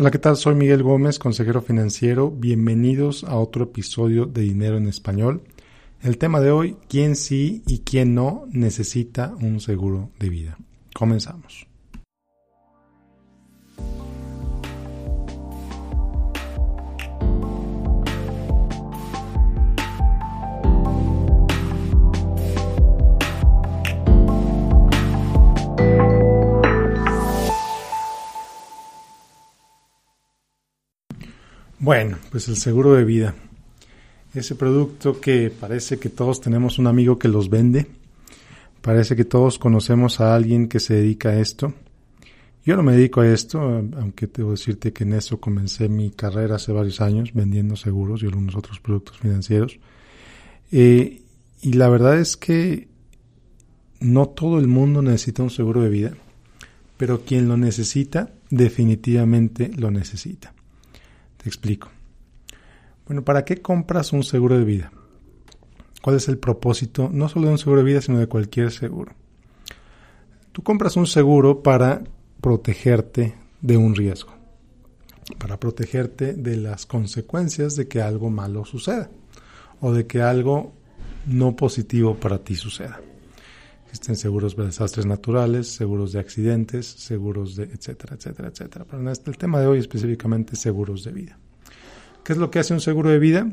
Hola, ¿qué tal? Soy Miguel Gómez, consejero financiero. Bienvenidos a otro episodio de Dinero en Español. El tema de hoy, ¿quién sí y quién no necesita un seguro de vida? Comenzamos. Bueno, pues el seguro de vida. Ese producto que parece que todos tenemos un amigo que los vende. Parece que todos conocemos a alguien que se dedica a esto. Yo no me dedico a esto, aunque debo decirte que en eso comencé mi carrera hace varios años vendiendo seguros y algunos otros productos financieros. Eh, y la verdad es que no todo el mundo necesita un seguro de vida, pero quien lo necesita definitivamente lo necesita. Te explico. Bueno, ¿para qué compras un seguro de vida? ¿Cuál es el propósito no solo de un seguro de vida, sino de cualquier seguro? Tú compras un seguro para protegerte de un riesgo, para protegerte de las consecuencias de que algo malo suceda o de que algo no positivo para ti suceda. Existen seguros de desastres naturales, seguros de accidentes, seguros de etcétera, etcétera, etcétera. Pero en este, el tema de hoy específicamente seguros de vida. ¿Qué es lo que hace un seguro de vida?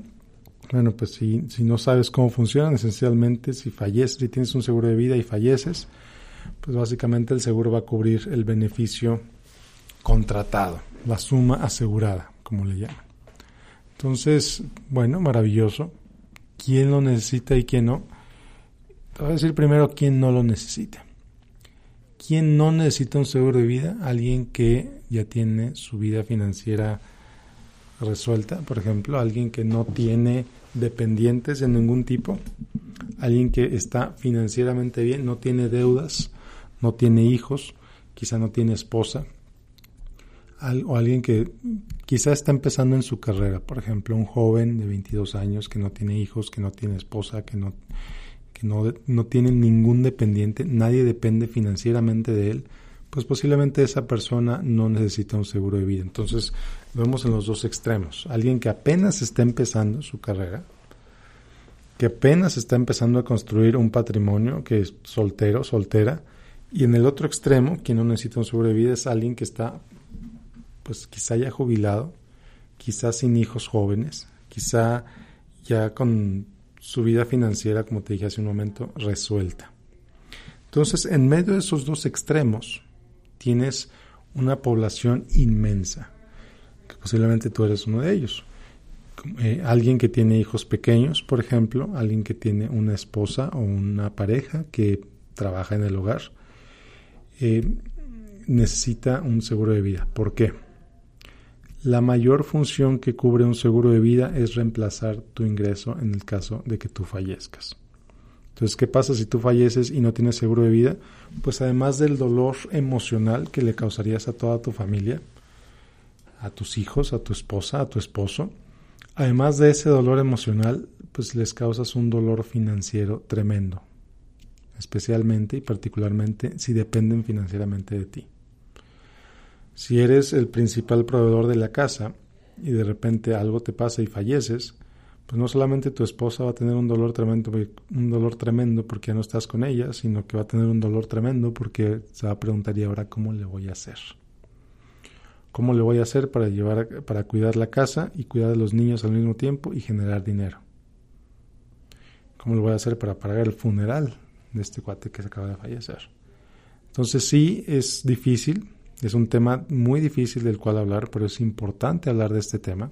Bueno, pues si, si no sabes cómo funcionan, esencialmente si falleces, si tienes un seguro de vida y falleces, pues básicamente el seguro va a cubrir el beneficio contratado, la suma asegurada, como le llaman. Entonces, bueno, maravilloso. ¿Quién lo necesita y quién no? Te voy a decir primero quién no lo necesita. ¿Quién no necesita un seguro de vida? Alguien que ya tiene su vida financiera resuelta, por ejemplo, alguien que no tiene dependientes de ningún tipo, alguien que está financieramente bien, no tiene deudas, no tiene hijos, quizá no tiene esposa, o alguien que quizá está empezando en su carrera, por ejemplo, un joven de 22 años que no tiene hijos, que no tiene esposa, que no no, no tiene ningún dependiente, nadie depende financieramente de él, pues posiblemente esa persona no necesita un seguro de vida. Entonces, vemos en los dos extremos. Alguien que apenas está empezando su carrera, que apenas está empezando a construir un patrimonio, que es soltero, soltera, y en el otro extremo, quien no necesita un seguro de vida es alguien que está, pues quizá ya jubilado, quizá sin hijos jóvenes, quizá ya con su vida financiera, como te dije hace un momento, resuelta. Entonces, en medio de esos dos extremos, tienes una población inmensa, que posiblemente tú eres uno de ellos. Eh, alguien que tiene hijos pequeños, por ejemplo, alguien que tiene una esposa o una pareja que trabaja en el hogar, eh, necesita un seguro de vida. ¿Por qué? La mayor función que cubre un seguro de vida es reemplazar tu ingreso en el caso de que tú fallezcas. Entonces, ¿qué pasa si tú falleces y no tienes seguro de vida? Pues además del dolor emocional que le causarías a toda tu familia, a tus hijos, a tu esposa, a tu esposo, además de ese dolor emocional, pues les causas un dolor financiero tremendo, especialmente y particularmente si dependen financieramente de ti. Si eres el principal proveedor de la casa y de repente algo te pasa y falleces, pues no solamente tu esposa va a tener un dolor tremendo, un dolor tremendo porque ya no estás con ella, sino que va a tener un dolor tremendo porque se va a preguntar y ahora cómo le voy a hacer. ¿Cómo le voy a hacer para llevar para cuidar la casa y cuidar a los niños al mismo tiempo y generar dinero? ¿Cómo le voy a hacer para pagar el funeral de este cuate que se acaba de fallecer? Entonces sí es difícil, es un tema muy difícil del cual hablar, pero es importante hablar de este tema,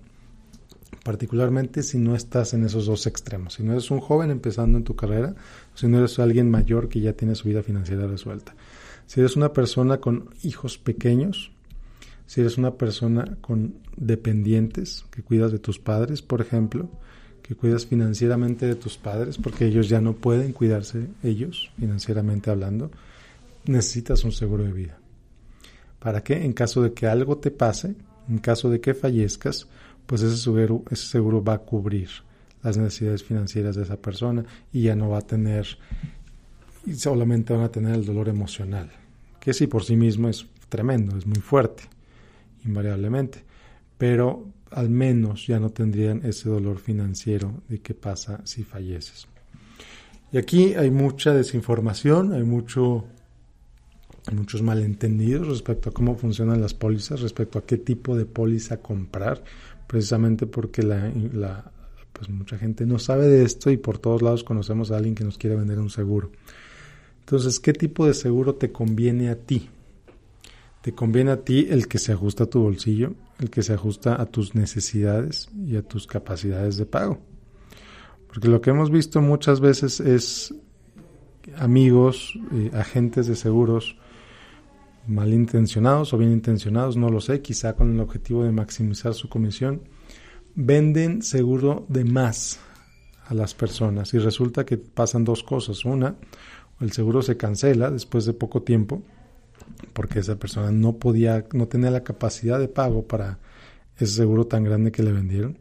particularmente si no estás en esos dos extremos. Si no eres un joven empezando en tu carrera, si no eres alguien mayor que ya tiene su vida financiera resuelta. Si eres una persona con hijos pequeños, si eres una persona con dependientes, que cuidas de tus padres, por ejemplo, que cuidas financieramente de tus padres porque ellos ya no pueden cuidarse ellos, financieramente hablando, necesitas un seguro de vida. ¿Para qué? En caso de que algo te pase, en caso de que fallezcas, pues ese seguro, va a cubrir las necesidades financieras de esa persona y ya no va a tener, solamente van a tener el dolor emocional, que sí por sí mismo es tremendo, es muy fuerte invariablemente, pero al menos ya no tendrían ese dolor financiero de qué pasa si falleces. Y aquí hay mucha desinformación, hay mucho muchos malentendidos respecto a cómo funcionan las pólizas, respecto a qué tipo de póliza comprar, precisamente porque la, pues mucha gente no sabe de esto y por todos lados conocemos a alguien que nos quiere vender un seguro. Entonces, ¿qué tipo de seguro te conviene a ti? Te conviene a ti el que se ajusta a tu bolsillo, el que se ajusta a tus necesidades y a tus capacidades de pago. Porque lo que hemos visto muchas veces es amigos, eh, agentes de seguros, malintencionados o bien intencionados, no lo sé, quizá con el objetivo de maximizar su comisión, venden seguro de más a las personas y resulta que pasan dos cosas. Una, el seguro se cancela después de poco tiempo porque esa persona no podía, no tenía la capacidad de pago para ese seguro tan grande que le vendieron.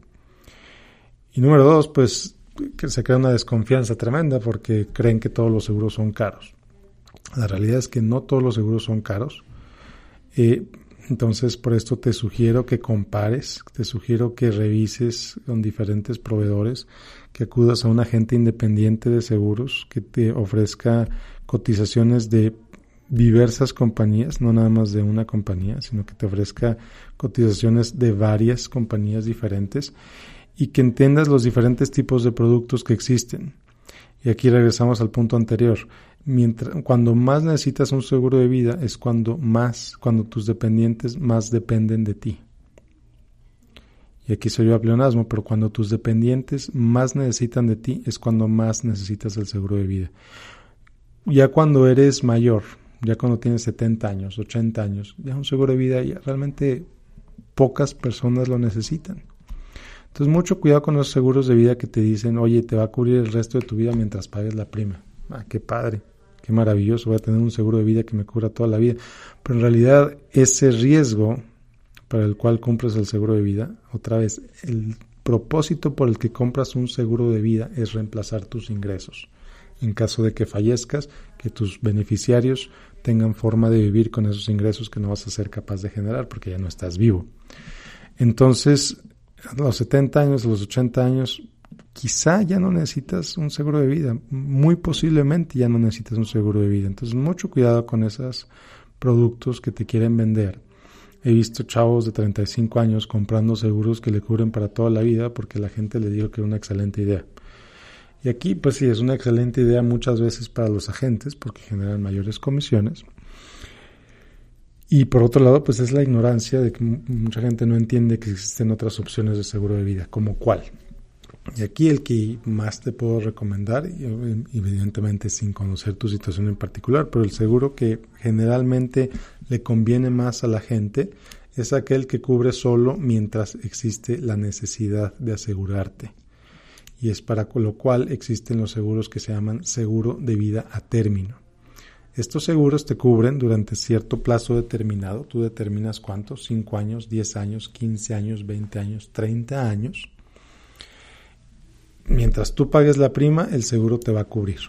Y número dos, pues que se crea una desconfianza tremenda porque creen que todos los seguros son caros. La realidad es que no todos los seguros son caros. Eh, entonces, por esto te sugiero que compares, te sugiero que revises con diferentes proveedores, que acudas a un agente independiente de seguros que te ofrezca cotizaciones de diversas compañías, no nada más de una compañía, sino que te ofrezca cotizaciones de varias compañías diferentes y que entiendas los diferentes tipos de productos que existen. Y aquí regresamos al punto anterior cuando más necesitas un seguro de vida es cuando más, cuando tus dependientes más dependen de ti. Y aquí soy yo a pleonasmo, pero cuando tus dependientes más necesitan de ti es cuando más necesitas el seguro de vida. Ya cuando eres mayor, ya cuando tienes 70 años, 80 años, ya un seguro de vida ya realmente pocas personas lo necesitan. Entonces mucho cuidado con los seguros de vida que te dicen, oye, te va a cubrir el resto de tu vida mientras pagues la prima. Ah, qué padre qué maravilloso, voy a tener un seguro de vida que me cubra toda la vida. Pero en realidad ese riesgo para el cual compras el seguro de vida, otra vez, el propósito por el que compras un seguro de vida es reemplazar tus ingresos. En caso de que fallezcas, que tus beneficiarios tengan forma de vivir con esos ingresos que no vas a ser capaz de generar porque ya no estás vivo. Entonces, a los 70 años, a los 80 años, quizá ya no necesitas un seguro de vida, muy posiblemente ya no necesitas un seguro de vida. Entonces, mucho cuidado con esos productos que te quieren vender. He visto chavos de 35 años comprando seguros que le cubren para toda la vida porque la gente le dijo que era una excelente idea. Y aquí, pues sí, es una excelente idea muchas veces para los agentes porque generan mayores comisiones. Y por otro lado, pues es la ignorancia de que mucha gente no entiende que existen otras opciones de seguro de vida, como cuál. Y aquí el que más te puedo recomendar, evidentemente sin conocer tu situación en particular, pero el seguro que generalmente le conviene más a la gente es aquel que cubre solo mientras existe la necesidad de asegurarte. Y es para lo cual existen los seguros que se llaman seguro de vida a término. Estos seguros te cubren durante cierto plazo determinado. Tú determinas cuántos, 5 años, 10 años, 15 años, 20 años, 30 años mientras tú pagues la prima, el seguro te va a cubrir.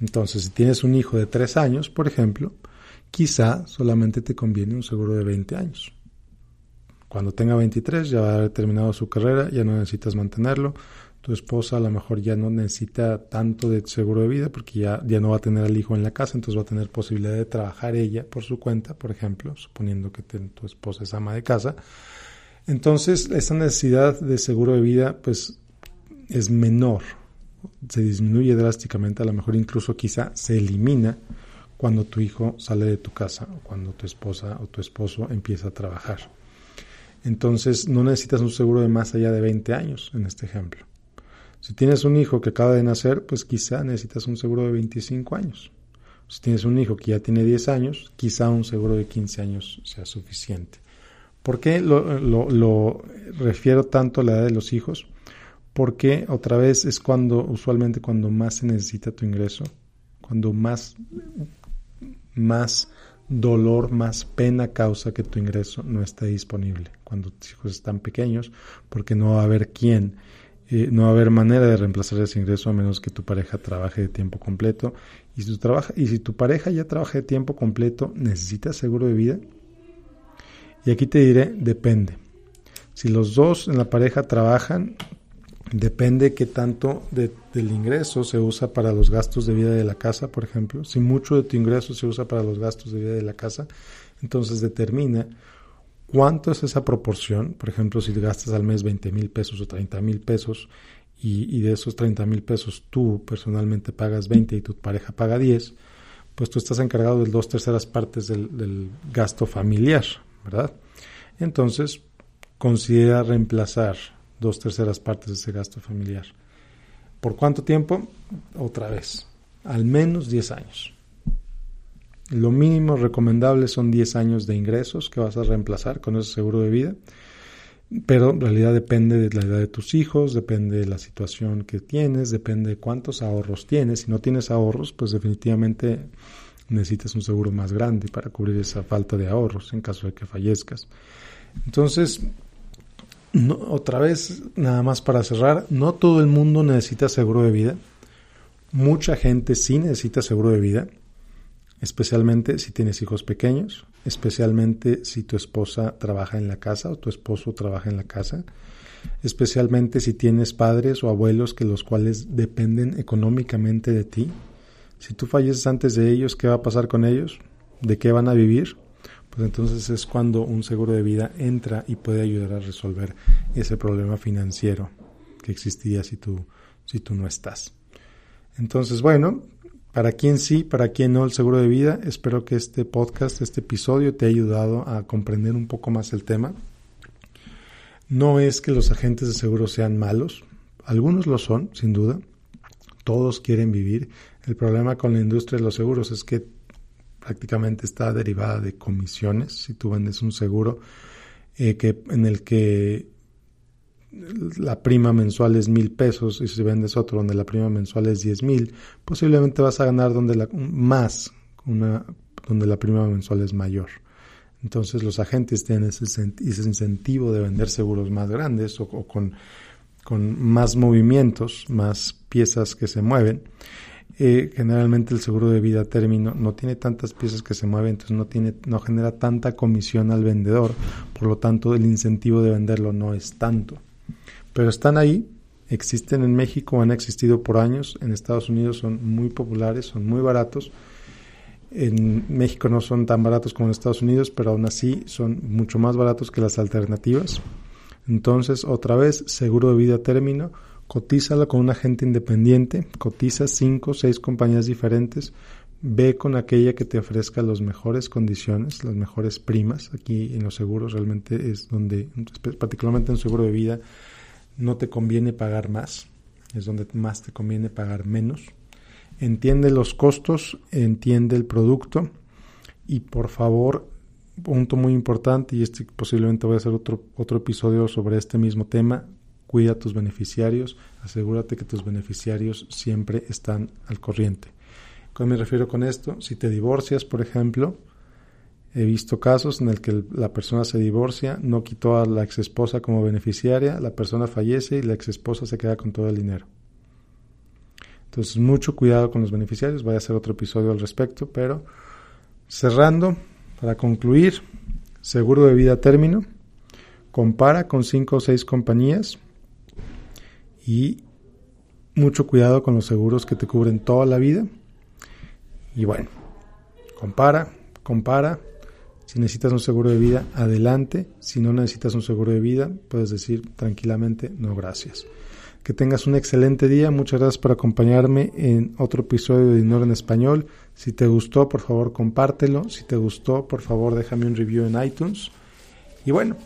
Entonces, si tienes un hijo de 3 años, por ejemplo, quizá solamente te conviene un seguro de 20 años. Cuando tenga 23 ya va a haber terminado su carrera, ya no necesitas mantenerlo. Tu esposa a lo mejor ya no necesita tanto de seguro de vida porque ya, ya no va a tener al hijo en la casa, entonces va a tener posibilidad de trabajar ella por su cuenta, por ejemplo, suponiendo que tu esposa es ama de casa. Entonces, esa necesidad de seguro de vida, pues es menor, se disminuye drásticamente, a lo mejor incluso quizá se elimina cuando tu hijo sale de tu casa o cuando tu esposa o tu esposo empieza a trabajar. Entonces no necesitas un seguro de más allá de 20 años en este ejemplo. Si tienes un hijo que acaba de nacer, pues quizá necesitas un seguro de 25 años. Si tienes un hijo que ya tiene 10 años, quizá un seguro de 15 años sea suficiente. ¿Por qué lo, lo refiero tanto a la edad de los hijos? Porque otra vez es cuando, usualmente cuando más se necesita tu ingreso, cuando más, más dolor, más pena causa que tu ingreso no esté disponible. Cuando tus hijos están pequeños, porque no va a haber quién, eh, no va a haber manera de reemplazar ese ingreso a menos que tu pareja trabaje de tiempo completo. Y si tu, trabaja, y si tu pareja ya trabaja de tiempo completo, necesitas seguro de vida. Y aquí te diré, depende. Si los dos en la pareja trabajan, depende qué tanto del ingreso se usa para los gastos de vida de la casa, por ejemplo. Si mucho de tu ingreso se usa para los gastos de vida de la casa, entonces determina cuánto es esa proporción. Por ejemplo, si gastas al mes 20 mil pesos o 30 mil pesos y, de esos 30 mil pesos tú personalmente pagas 20 y tu pareja paga 10, pues tú estás encargado de dos terceras partes del, del gasto familiar, ¿verdad? Entonces, considera reemplazar dos terceras partes de ese gasto familiar. ¿Por cuánto tiempo? Otra vez, al menos 10 años. Lo mínimo recomendable son 10 años de ingresos que vas a reemplazar con ese seguro de vida, pero en realidad depende de la edad de tus hijos, depende de la situación que tienes, depende de cuántos ahorros tienes. Si no tienes ahorros, pues definitivamente necesitas un seguro más grande para cubrir esa falta de ahorros en caso de que fallezcas. Entonces, otra vez, nada más para cerrar, no todo el mundo necesita seguro de vida. Mucha gente sí necesita seguro de vida, especialmente si tienes hijos pequeños, especialmente si tu esposa trabaja en la casa o tu esposo trabaja en la casa, especialmente si tienes padres o abuelos que los cuales dependen económicamente de ti. Si tú falleces antes de ellos, ¿qué va a pasar con ellos? ¿De qué van a vivir? Pues entonces es cuando un seguro de vida entra y puede ayudar a resolver ese problema financiero que existía si tú, si tú no estás. Entonces, bueno, para quien sí, para quien no el seguro de vida, espero que este podcast, este episodio te haya ayudado a comprender un poco más el tema. No es que los agentes de seguro sean malos, algunos lo son, sin duda. Todos quieren vivir. El problema con la industria de los seguros es que prácticamente está derivada de comisiones. Si tú vendes un seguro eh, que, en el que la prima mensual es mil pesos y si vendes otro donde la prima mensual es diez mil, posiblemente vas a ganar donde la, más, una, donde la prima mensual es mayor. Entonces los agentes tienen ese, ese incentivo de vender seguros más grandes o, o con, con más movimientos, más piezas que se mueven eh, generalmente el seguro de vida término no tiene tantas piezas que se mueven, entonces no, tiene, no genera tanta comisión al vendedor, por lo tanto el incentivo de venderlo no es tanto. Pero están ahí, existen en México, han existido por años, en Estados Unidos son muy populares, son muy baratos. En México no son tan baratos como en Estados Unidos, pero aún así son mucho más baratos que las alternativas. Entonces, otra vez, seguro de vida término, cotízala con un agente independiente, cotiza cinco o seis compañías diferentes, ve con aquella que te ofrezca las mejores condiciones, las mejores primas. Aquí en los seguros realmente es donde, particularmente en seguro de vida, no te conviene pagar más, es donde más te conviene pagar menos. Entiende los costos, entiende el producto y por favor, punto muy importante, y este posiblemente voy a hacer otro, otro episodio sobre este mismo tema, cuida a tus beneficiarios, asegúrate que tus beneficiarios siempre están al corriente. ¿Cómo me refiero con esto? Si te divorcias, por ejemplo, he visto casos en el que la persona se divorcia, no quitó a la exesposa como beneficiaria, la persona fallece y la exesposa se queda con todo el dinero. Entonces, mucho cuidado con los beneficiarios, voy a hacer otro episodio al respecto, pero cerrando, para concluir, seguro de vida término, compara con cinco o seis compañías, y mucho cuidado con los seguros que te cubren toda la vida. Y bueno, compara, compara. Si necesitas un seguro de vida, adelante. Si no necesitas un seguro de vida, puedes decir tranquilamente no gracias. Que tengas un excelente día. Muchas gracias por acompañarme en otro episodio de Dinero en Español. Si te gustó, por favor, compártelo. Si te gustó, por favor, déjame un review en iTunes. Y bueno,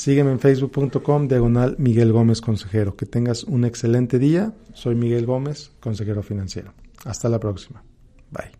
Sígueme en facebook.com diagonal Miguel Gómez Consejero. Que tengas un excelente día. Soy Miguel Gómez, consejero financiero. Hasta la próxima. Bye.